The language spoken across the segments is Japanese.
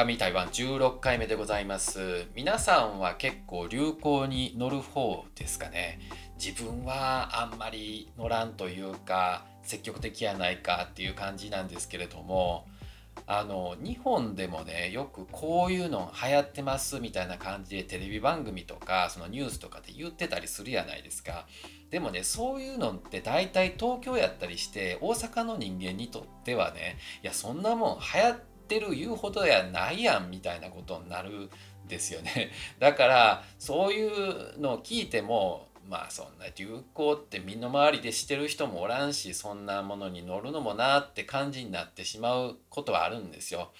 神台湾16回目でございます。皆さんは結構流行に乗る方ですかね？自分はあんまり乗らんというか積極的やないかっていう感じなんですけれどもあの日本でもねよくこういうの流行ってますみたいな感じでテレビ番組とかそのニュースとかで言ってたりするやないですか。でもねそういうのって大体東京やったりして大阪の人間にとってはねいやそんなもん流行ってってる言うほどやないやんみたいなことになるんですよね。だからそういうのを聞いてもまあそんな流行って身の回りでしてる人もおらんしそんなものに乗るのもなって感じになってしまうことはあるんですよ。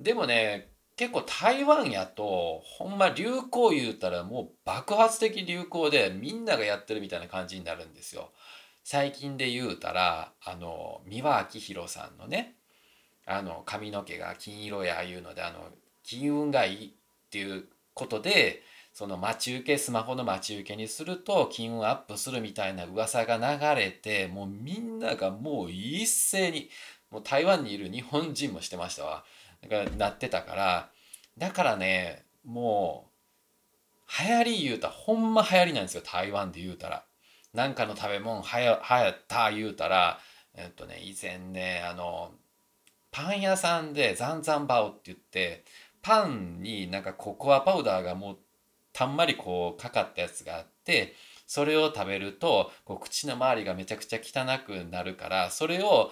でもね結構台湾やとほんま流行言うたらもう爆発的流行でみんながやってるみたいな感じになるんですよ。最近で言うたらあの三輪明宏さんのねあの髪の毛が金色やあいうのであの金運がいいっていうことでその待ち受けスマホの待ち受けにすると金運アップするみたいな噂が流れてもうみんながもう一斉にもう台湾にいる日本人もしてましたわだからなってたからだからねもう流行り言うたらほんま流行りなんですよ台湾で言うたら。なんかの食べ物はや流行った言うたらえっとね以前ねあのパン屋さんでザンザンバオって言ってパンになんかココアパウダーがもうたんまりこうかかったやつがあってそれを食べるとこう口の周りがめちゃくちゃ汚くなるからそれを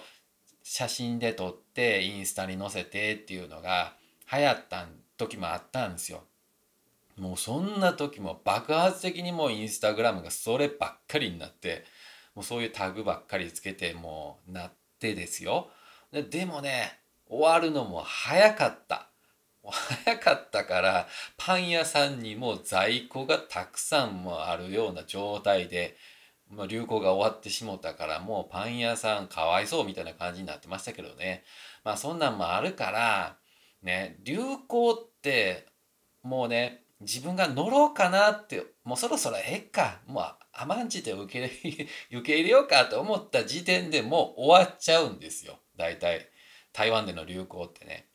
写真で撮ってインスタに載せてっていうのが流行った時もあったんですよ。もうそんな時も爆発的にもうインスタグラムがそればっかりになってもうそういうタグばっかりつけてもうなってですよ。ででもね終わるのも早かった。早かったからパン屋さんにも在庫がたくさんもあるような状態で、まあ、流行が終わってしもたからもうパン屋さんかわいそうみたいな感じになってましたけどね。まあそんなんもあるからね流行ってもうね自分が乗ろうかなってもうそろそろええか。もう甘んじて 受け入れようかと思った時点でもう終わっちゃうんですよ。大体台湾での流行ってね。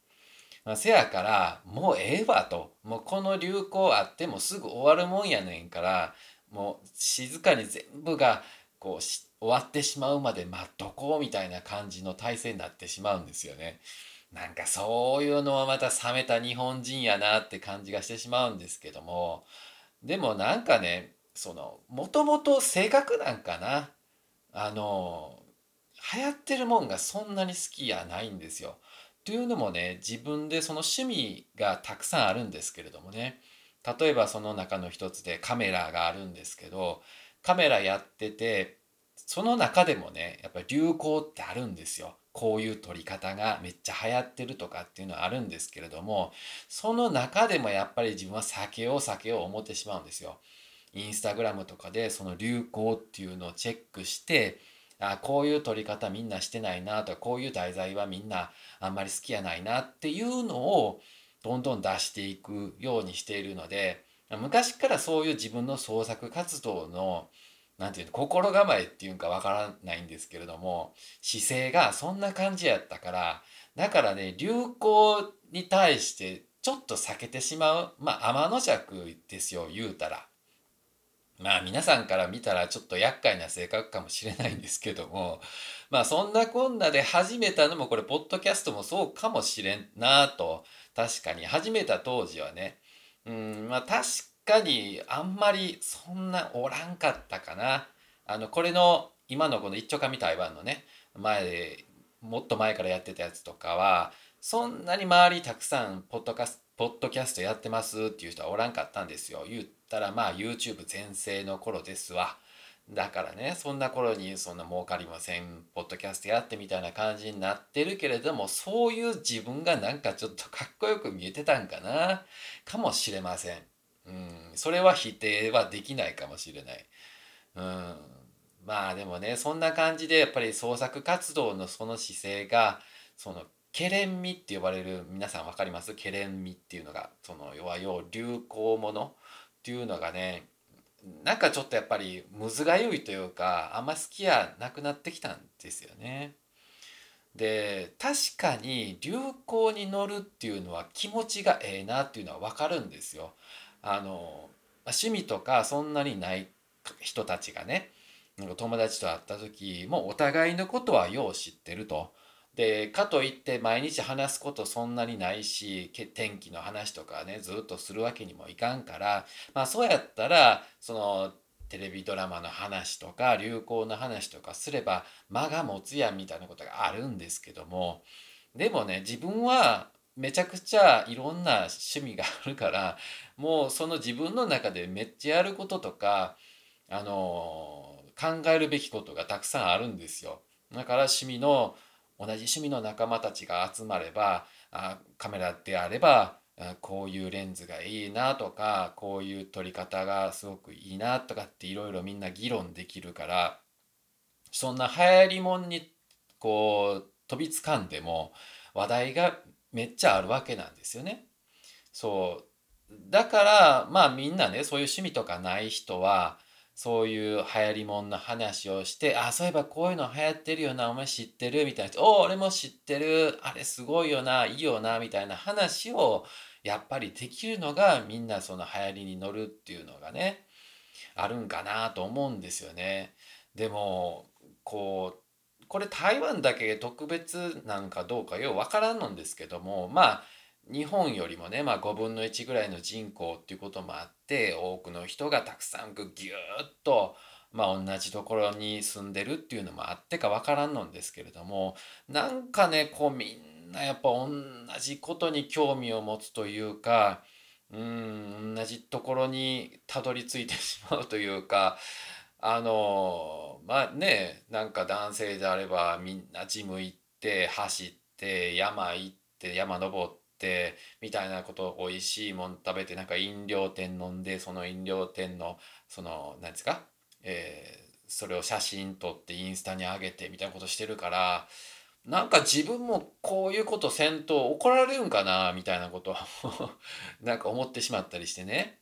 まあ、せやからもうええわともうこの流行あってもすぐ終わるもんやねんからもう静かに全部がこう終わってしまうまで待っとこうみたいな感じの体制になってしまうんですよね。なんかそういうのはまた冷めた日本人やなって感じがしてしまうんですけどもでもなんかねそのもともと性格なんかなあの流行ってるもんがそんなに好きやないんですよ。というのもね自分でその趣味がたくさんあるんですけれどもね例えばその中の一つでカメラがあるんですけどカメラやっててその中でもねやっぱり流行ってあるんですよ。こういう撮り方がめっちゃ流行ってるとかっていうのはあるんですけれどもその中でもやっぱり自分は避けよう避けよう思ってしまうんですよ。インスタグラムとかでその流行っていうのをチェックしてあこういう撮り方みんなしてないなとかこういう題材はみんなあんまり好きやないなっていうのをどんどん出していくようにしているので昔からそういう自分の創作活動の何て言うの心構えっていうんかわからないんですけれども姿勢がそんな感じやったからだからね流行に対してちょっと避けてしまうまあ天の弱ですよ言うたら。まあ皆さんから見たらちょっと厄介な性格かもしれないんですけども まあそんなこんなで始めたのもこれポッドキャストもそうかもしれんなと確かに。始めた当時はね。うんまあ確かにあんまりそんなおらんかったかな。あのこれの今のこの一丁紙台湾のね前でもっと前からやってたやつとかはそんなに周りたくさんポッドキャスポッドキャストやってますっていう人はおらんかったんですよ言ったらまあ YouTube 全盛の頃ですわ。だからねそんな頃にそんな儲かりませんポッドキャストやってみたいな感じになってるけれどもそういう自分がなんかちょっとかっこよく見えてたんかなかもしれません。うん、それは否定はできないかもしれない。うん、まあでもねそんな感じでやっぱり創作活動のその姿勢がそのケレン味って呼ばれる皆さん分かります？ケレン味っていうのがその要は要流行もの？っていうのがねなんかちょっとやっぱりむずがゆいというかあんま好きやなくなってきたんですよね。で確かに流行に乗るっていうのは気持ちがええなっていうのは分かるんですよ。あの趣味とかそんなにない人たちがねなんか友達と会った時もお互いのことはよう知ってると。でかといって毎日話すことそんなにないし天気の話とかねずっとするわけにもいかんからまあそうやったらそのテレビドラマの話とか流行の話とかすれば間が持つやんみたいなことがあるんですけどもでもね自分はめちゃくちゃいろんな趣味があるからもうその自分の中でめっちゃやることとかあの考えるべきことがたくさんあるんですよ。だから趣味の同じ趣味の仲間たちが集まればあカメラであればこういうレンズがいいなとかこういう撮り方がすごくいいなとかっていろいろみんな議論できるからそんな流行りもんにこう飛びつかんでも話題がめっちゃあるわけなんですよね。そうだからまあみんなねそういう趣味とかない人はそういう流行りもんの話をしてあそういえばこういうの流行ってるよなお前知ってる？みたいなお俺も知ってるあれすごいよないいよなみたいな話をやっぱりできるのがみんなその流行りに乗るっていうのがねあるんかなと思うんですよね。でもこうこれ台湾だけ特別なんかどうかようわからんのんですけどもまあ日本よりもね、まあ、5分の1ぐらいの人口っていうこともあって多くの人がたくさんギューッと、まあ、同じところに住んでるっていうのもあってかわからんのんですけれどもなんかねこうみんなやっぱ同じことに興味を持つというかうん同じところにたどり着いてしまうというかあのまあねなんか男性であればみんなジム行って走って山行って山登っ。ってみたいなこと美味しいもん食べてなんか飲料店飲んでその飲料店のその何ですか、えー、それを写真撮ってインスタに上げてみたいなことしてるからなんか自分もこういうことせんと怒られるんかなみたいなこと なんか思ってしまったりしてね。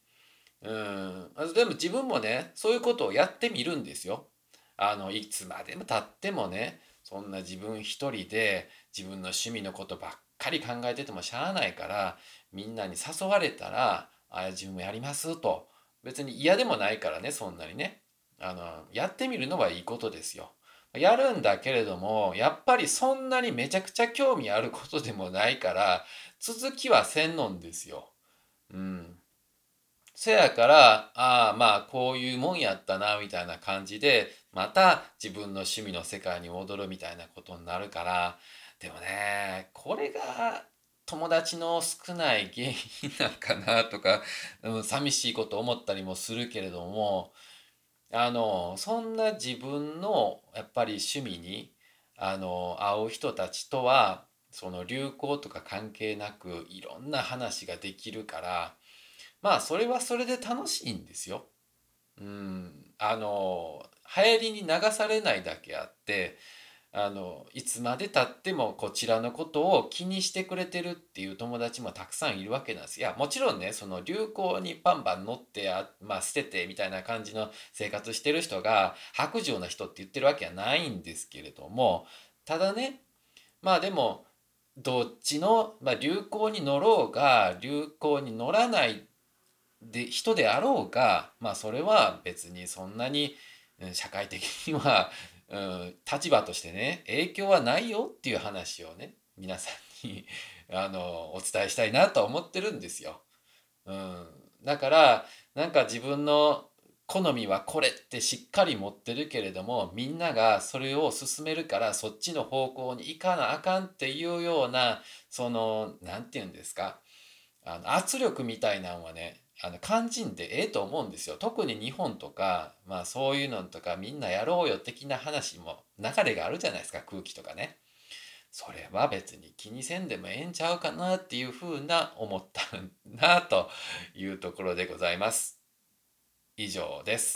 うん、でも自分もねそういうことをやってみるんですよ。あのいつまでも経ってもねそんな自分一人で自分の趣味のことばっかり考えててもしゃあないからみんなに誘われたら「あ自分もやります」と別に嫌でもないからねそんなにねあのやってみるのはいいことですよ。やるんだけれどもやっぱりそんなにめちゃくちゃ興味あることでもないから続きはせんのんですよ。うん。せやからああまあこういうもんやったなみたいな感じでまた自分の趣味の世界に戻るみたいなことになるからでもねこれが友達の少ない原因なんかなとか、うん、寂しいこと思ったりもするけれどもあのそんな自分のやっぱり趣味にあの会う人たちとはその流行とか関係なくいろんな話ができるからまあそれはそれで楽しいんですよ。うん、あの流行りに流されないだけあってあのいつまでたってもこちらのことを気にしてくれてるっていう友達もたくさんいるわけなんです。いやもちろんねその流行にバンバン乗ってあ、まあ、捨ててみたいな感じの生活してる人が白状な人って言ってるわけはないんですけれどもただねまあでもどっちの、まあ、流行に乗ろうが流行に乗らないで人であろうがまあそれは別にそんなに社会的には うん、立場としてね影響はないよっていう話をね皆さんに あのお伝えしたいなと思ってるんですよ。うん、だからなんか自分の好みはこれってしっかり持ってるけれどもみんながそれを進めるからそっちの方向に行かなあかんっていうようなその何て言うんですかあの圧力みたいなのはねあの肝心でええと思うんですよ。特に日本とか、まあ、そういうのとかみんなやろうよ的な話も流れがあるじゃないですか空気とかね。それは別に気にせんでもええんちゃうかなっていうふうな思ったなというところでございます。以上です。